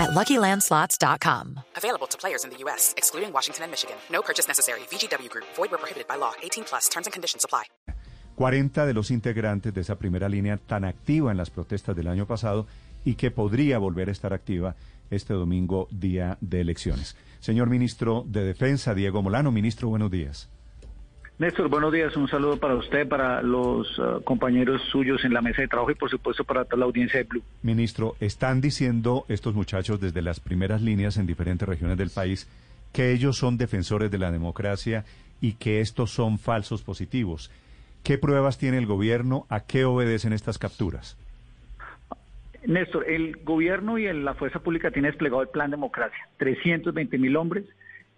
at LuckyLandSlots.com. Available to players in the U.S., excluding Washington and Michigan. No purchase necessary. VGW Group. Void where prohibited by law. 18 plus. Terms and conditions apply. 40 de los integrantes de esa primera línea tan activa en las protestas del año pasado y que podría volver a estar activa este domingo, día de elecciones. Señor ministro de Defensa, Diego Molano. Ministro, buenos días. Néstor, buenos días. Un saludo para usted, para los uh, compañeros suyos en la mesa de trabajo y, por supuesto, para toda la audiencia de Blue. Ministro, están diciendo estos muchachos desde las primeras líneas en diferentes regiones del país que ellos son defensores de la democracia y que estos son falsos positivos. ¿Qué pruebas tiene el gobierno? ¿A qué obedecen estas capturas? Néstor, el gobierno y la fuerza pública tienen desplegado el plan democracia. 320 mil hombres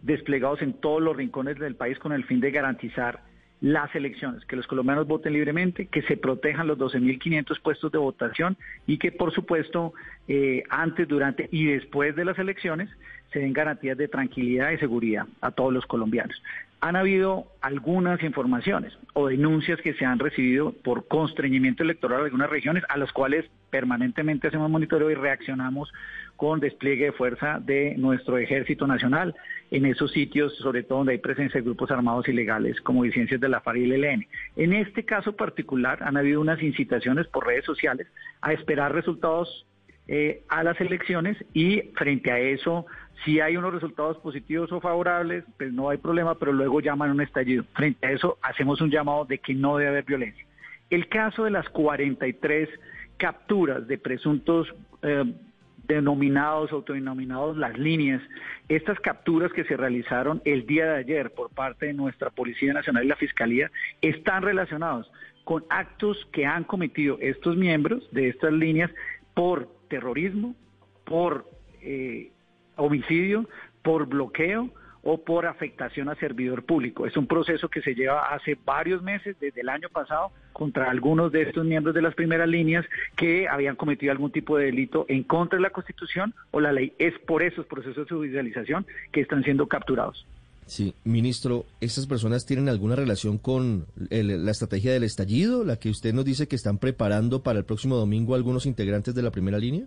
desplegados en todos los rincones del país con el fin de garantizar las elecciones, que los colombianos voten libremente, que se protejan los 12.500 puestos de votación y que, por supuesto, eh, antes, durante y después de las elecciones se den garantías de tranquilidad y seguridad a todos los colombianos. Han habido algunas informaciones o denuncias que se han recibido por constreñimiento electoral en algunas regiones a las cuales permanentemente hacemos monitoreo y reaccionamos con despliegue de fuerza de nuestro ejército nacional en esos sitios, sobre todo donde hay presencia de grupos armados ilegales como licencias de la FARC y el ELN. En este caso particular han habido unas incitaciones por redes sociales a esperar resultados eh, a las elecciones y frente a eso, si hay unos resultados positivos o favorables, pues no hay problema, pero luego llaman un estallido. Frente a eso, hacemos un llamado de que no debe haber violencia. El caso de las 43 capturas de presuntos eh, denominados, autodenominados las líneas, estas capturas que se realizaron el día de ayer por parte de nuestra Policía Nacional y la Fiscalía están relacionados con actos que han cometido estos miembros de estas líneas por terrorismo, por eh, homicidio, por bloqueo o por afectación a servidor público. Es un proceso que se lleva hace varios meses, desde el año pasado, contra algunos de estos miembros de las primeras líneas que habían cometido algún tipo de delito en contra de la Constitución o la ley. Es por esos procesos de judicialización que están siendo capturados. Sí, ministro, ¿estas personas tienen alguna relación con la estrategia del estallido, la que usted nos dice que están preparando para el próximo domingo algunos integrantes de la primera línea?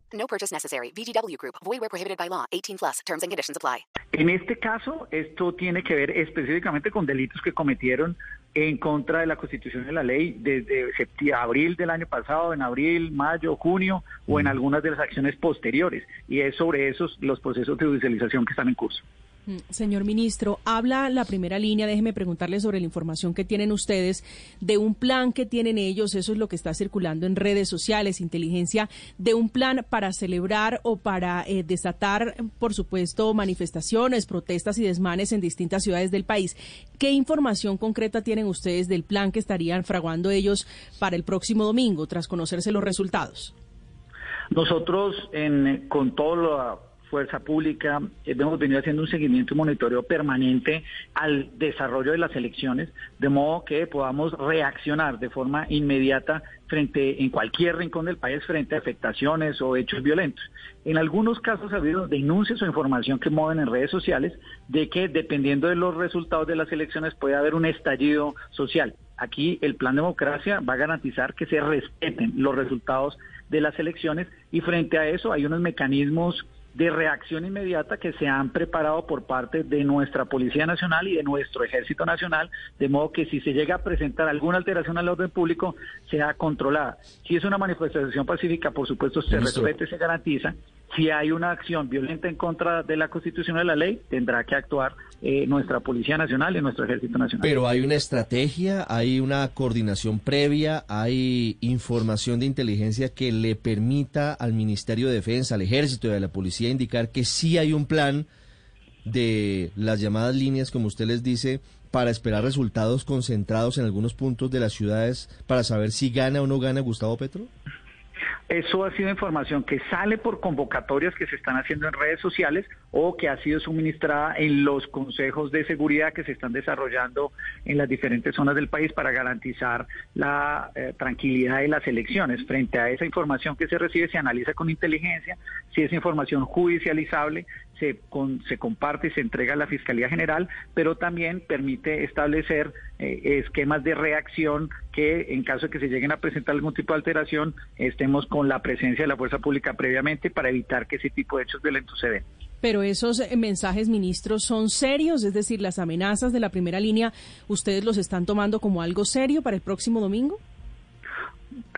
No purchase necessary. VGW Group. Void where prohibited by law. 18 plus. Terms and conditions apply. En este caso, esto tiene que ver específicamente con delitos que cometieron en contra de la Constitución y la ley desde abril del año pasado, en abril, mayo, junio o en algunas de las acciones posteriores. Y es sobre esos los procesos de judicialización que están en curso. Mm, señor ministro, habla la primera línea, déjeme preguntarle sobre la información que tienen ustedes de un plan que tienen ellos, eso es lo que está circulando en redes sociales, inteligencia, de un plan para celebrar o para eh, desatar, por supuesto, manifestaciones, protestas y desmanes en distintas ciudades del país. ¿Qué información concreta tienen ustedes del plan que estarían fraguando ellos para el próximo domingo, tras conocerse los resultados? Nosotros, en, con todo lo Fuerza Pública, eh, hemos venido haciendo un seguimiento y monitoreo permanente al desarrollo de las elecciones, de modo que podamos reaccionar de forma inmediata frente en cualquier rincón del país frente a afectaciones o hechos violentos. En algunos casos ha habido denuncias o información que mueven en redes sociales de que dependiendo de los resultados de las elecciones puede haber un estallido social. Aquí el plan democracia va a garantizar que se respeten los resultados de las elecciones y frente a eso hay unos mecanismos de reacción inmediata que se han preparado por parte de nuestra Policía Nacional y de nuestro Ejército Nacional, de modo que si se llega a presentar alguna alteración al orden público, sea controlada. Si es una manifestación pacífica, por supuesto, se respete, se garantiza. Si hay una acción violenta en contra de la Constitución de la ley, tendrá que actuar eh, nuestra Policía Nacional y nuestro Ejército Nacional. Pero hay una estrategia, hay una coordinación previa, hay información de inteligencia que le permita al Ministerio de Defensa, al Ejército y a la Policía indicar que sí hay un plan de las llamadas líneas, como usted les dice, para esperar resultados concentrados en algunos puntos de las ciudades para saber si gana o no gana Gustavo Petro? Eso ha sido información que sale por convocatorias que se están haciendo en redes sociales o que ha sido suministrada en los consejos de seguridad que se están desarrollando en las diferentes zonas del país para garantizar la eh, tranquilidad de las elecciones. Frente a esa información que se recibe, se analiza con inteligencia si es información judicializable, se, se comparte y se entrega a la Fiscalía General, pero también permite establecer eh, esquemas de reacción que en caso de que se lleguen a presentar algún tipo de alteración, estemos con la presencia de la fuerza pública previamente para evitar que ese tipo de hechos violentos se den. Pero esos eh, mensajes, ministros, son serios, es decir, las amenazas de la primera línea, ¿ustedes los están tomando como algo serio para el próximo domingo?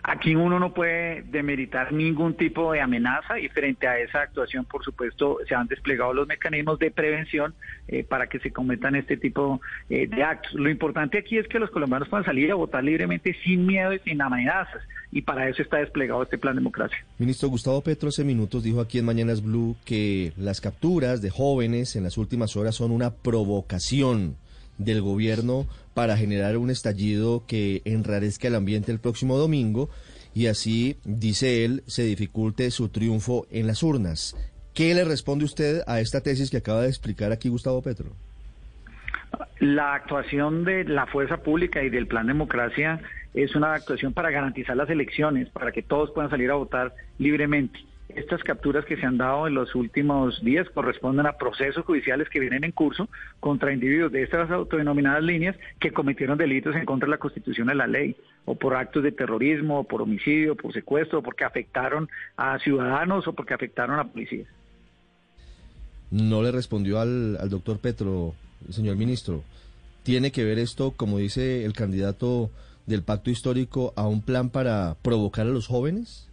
Aquí uno no puede demeritar ningún tipo de amenaza y frente a esa actuación, por supuesto, se han desplegado los mecanismos de prevención eh, para que se cometan este tipo eh, de actos. Lo importante aquí es que los colombianos puedan salir a votar libremente sin miedo y sin amenazas y para eso está desplegado este plan democracia. Ministro Gustavo Petro hace minutos dijo aquí en Mañanas Blue que las capturas de jóvenes en las últimas horas son una provocación del gobierno para generar un estallido que enrarezca el ambiente el próximo domingo y así, dice él, se dificulte su triunfo en las urnas. ¿Qué le responde usted a esta tesis que acaba de explicar aquí Gustavo Petro? La actuación de la fuerza pública y del plan democracia es una actuación para garantizar las elecciones, para que todos puedan salir a votar libremente. Estas capturas que se han dado en los últimos días corresponden a procesos judiciales que vienen en curso contra individuos de estas autodenominadas líneas que cometieron delitos en contra de la Constitución y la ley, o por actos de terrorismo, o por homicidio, o por secuestro, o porque afectaron a ciudadanos o porque afectaron a policías. No le respondió al, al doctor Petro, señor ministro. ¿Tiene que ver esto, como dice el candidato del pacto histórico, a un plan para provocar a los jóvenes?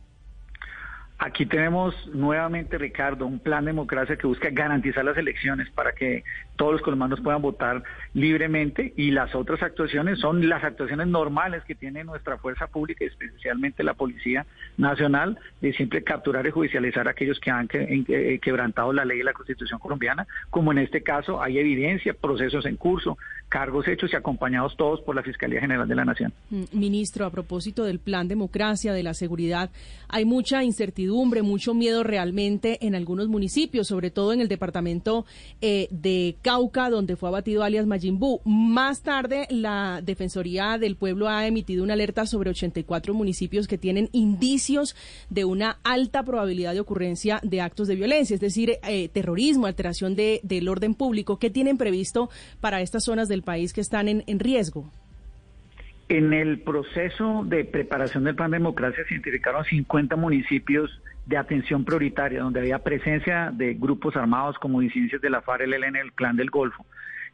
Aquí tenemos nuevamente, Ricardo, un plan de democracia que busca garantizar las elecciones para que todos los colombianos puedan votar libremente y las otras actuaciones son las actuaciones normales que tiene nuestra fuerza pública, especialmente la Policía Nacional, de siempre capturar y judicializar a aquellos que han eh, quebrantado la ley y la Constitución colombiana, como en este caso hay evidencia, procesos en curso, cargos hechos y acompañados todos por la Fiscalía General de la Nación. Mm, ministro, a propósito del plan democracia, de la seguridad, hay mucha incertidumbre mucho miedo realmente en algunos municipios, sobre todo en el departamento eh, de Cauca, donde fue abatido alias Mayimbu. Más tarde, la Defensoría del Pueblo ha emitido una alerta sobre 84 municipios que tienen indicios de una alta probabilidad de ocurrencia de actos de violencia, es decir, eh, terrorismo, alteración de, del orden público. ¿Qué tienen previsto para estas zonas del país que están en, en riesgo? En el proceso de preparación del plan de democracia se identificaron 50 municipios de atención prioritaria, donde había presencia de grupos armados como disidencias de la FARC, el ELN, el Clan del Golfo,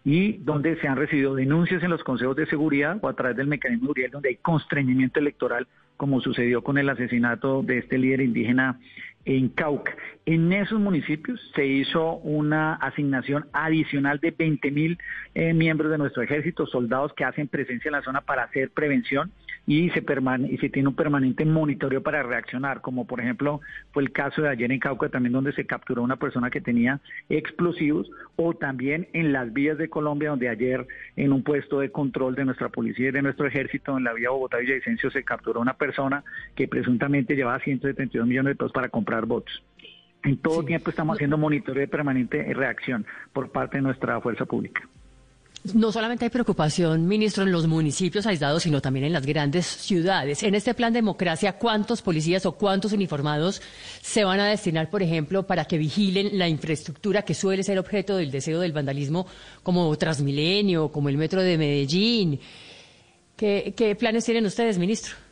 y donde se han recibido denuncias en los consejos de seguridad o a través del mecanismo Uriel, donde hay constreñimiento electoral, como sucedió con el asesinato de este líder indígena en Cauca. En esos municipios se hizo una asignación adicional de 20 mil eh, miembros de nuestro ejército, soldados que hacen presencia en la zona para hacer prevención y se, y se tiene un permanente monitoreo para reaccionar, como por ejemplo fue el caso de ayer en Cauca también donde se capturó una persona que tenía explosivos o también en las vías de Colombia donde ayer en un puesto de control de nuestra policía y de nuestro ejército en la vía Bogotá-Villavicencio se capturó una persona que presuntamente llevaba 172 millones de pesos para comprar votos. En todo tiempo estamos haciendo monitoreo de permanente reacción por parte de nuestra fuerza pública. No solamente hay preocupación, ministro, en los municipios aislados, sino también en las grandes ciudades. En este plan de democracia, ¿cuántos policías o cuántos uniformados se van a destinar, por ejemplo, para que vigilen la infraestructura que suele ser objeto del deseo del vandalismo, como Transmilenio, como el metro de Medellín? ¿Qué, qué planes tienen ustedes, ministro?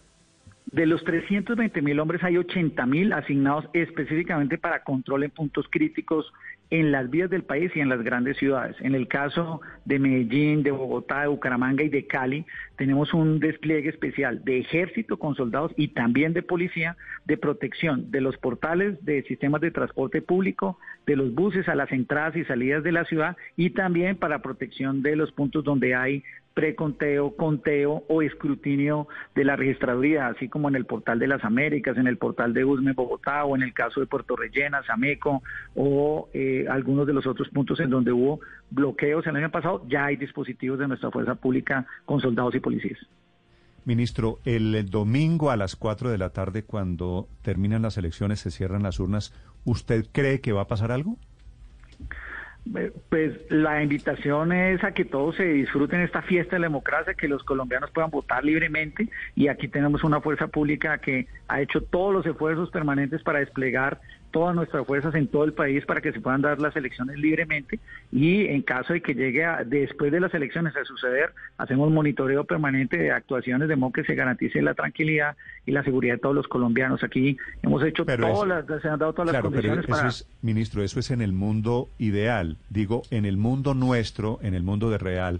De los 320 mil hombres hay 80 mil asignados específicamente para control en puntos críticos en las vías del país y en las grandes ciudades. En el caso de Medellín, de Bogotá, de Bucaramanga y de Cali, tenemos un despliegue especial de ejército con soldados y también de policía de protección de los portales de sistemas de transporte público, de los buses a las entradas y salidas de la ciudad y también para protección de los puntos donde hay preconteo, conteo o escrutinio de la registraduría, así como en el portal de las Américas, en el portal de Usme Bogotá o en el caso de Puerto Rellena, Sameco o eh, algunos de los otros puntos en donde hubo bloqueos el año pasado, ya hay dispositivos de nuestra fuerza pública con soldados y policías. Ministro, el domingo a las 4 de la tarde, cuando terminan las elecciones, se cierran las urnas, ¿usted cree que va a pasar algo? Pues la invitación es a que todos se disfruten esta fiesta de la democracia, que los colombianos puedan votar libremente y aquí tenemos una fuerza pública que ha hecho todos los esfuerzos permanentes para desplegar todas nuestras fuerzas en todo el país para que se puedan dar las elecciones libremente y en caso de que llegue después de las elecciones a suceder, hacemos monitoreo permanente de actuaciones de modo que se garantice la tranquilidad y la seguridad de todos los colombianos. Aquí hemos hecho todas las, se han dado todas las condiciones para... ministro, eso es en el mundo ideal, digo, en el mundo nuestro, en el mundo de real,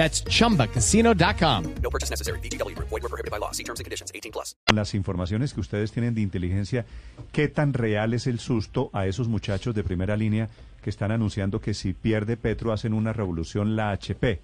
That's chumbacasino.com. No purchase necessary. BGW. Void were prohibited by law. See terms and conditions 18 plus. Las informaciones que ustedes tienen de inteligencia, ¿qué tan real es el susto a esos muchachos de primera línea que están anunciando que si pierde Petro hacen una revolución la HP?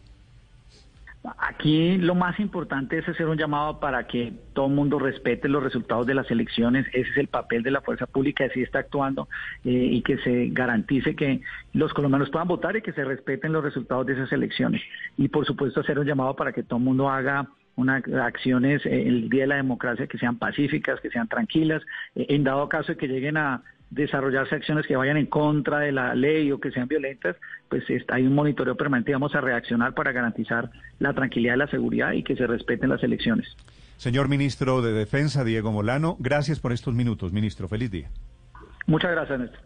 Aquí lo más importante es hacer un llamado para que todo el mundo respete los resultados de las elecciones. Ese es el papel de la fuerza pública, así está actuando eh, y que se garantice que los colombianos puedan votar y que se respeten los resultados de esas elecciones. Y por supuesto hacer un llamado para que todo el mundo haga unas acciones eh, el día de la democracia que sean pacíficas, que sean tranquilas, eh, en dado caso de que lleguen a desarrollarse acciones que vayan en contra de la ley o que sean violentas, pues hay un monitoreo permanente y vamos a reaccionar para garantizar la tranquilidad y la seguridad y que se respeten las elecciones. Señor ministro de Defensa, Diego Molano, gracias por estos minutos, ministro. Feliz día. Muchas gracias, Néstor.